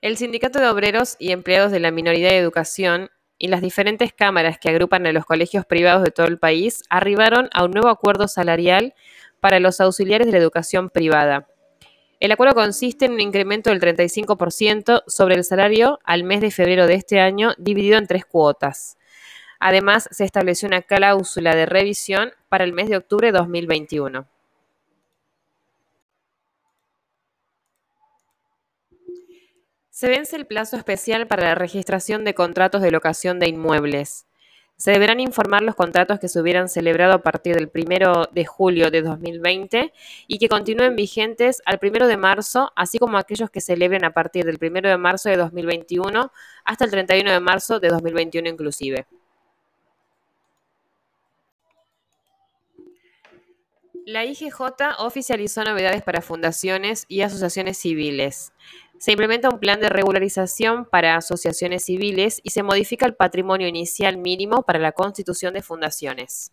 El Sindicato de Obreros y Empleados de la Minoría de Educación y las diferentes cámaras que agrupan a los colegios privados de todo el país arribaron a un nuevo acuerdo salarial para los auxiliares de la educación privada. El acuerdo consiste en un incremento del 35% sobre el salario al mes de febrero de este año, dividido en tres cuotas. Además, se estableció una cláusula de revisión para el mes de octubre de 2021. Se vence el plazo especial para la registración de contratos de locación de inmuebles. Se deberán informar los contratos que se hubieran celebrado a partir del 1 de julio de 2020 y que continúen vigentes al 1 de marzo, así como aquellos que celebren a partir del 1 de marzo de 2021 hasta el 31 de marzo de 2021 inclusive. La IGJ oficializó novedades para fundaciones y asociaciones civiles. Se implementa un plan de regularización para asociaciones civiles y se modifica el patrimonio inicial mínimo para la constitución de fundaciones.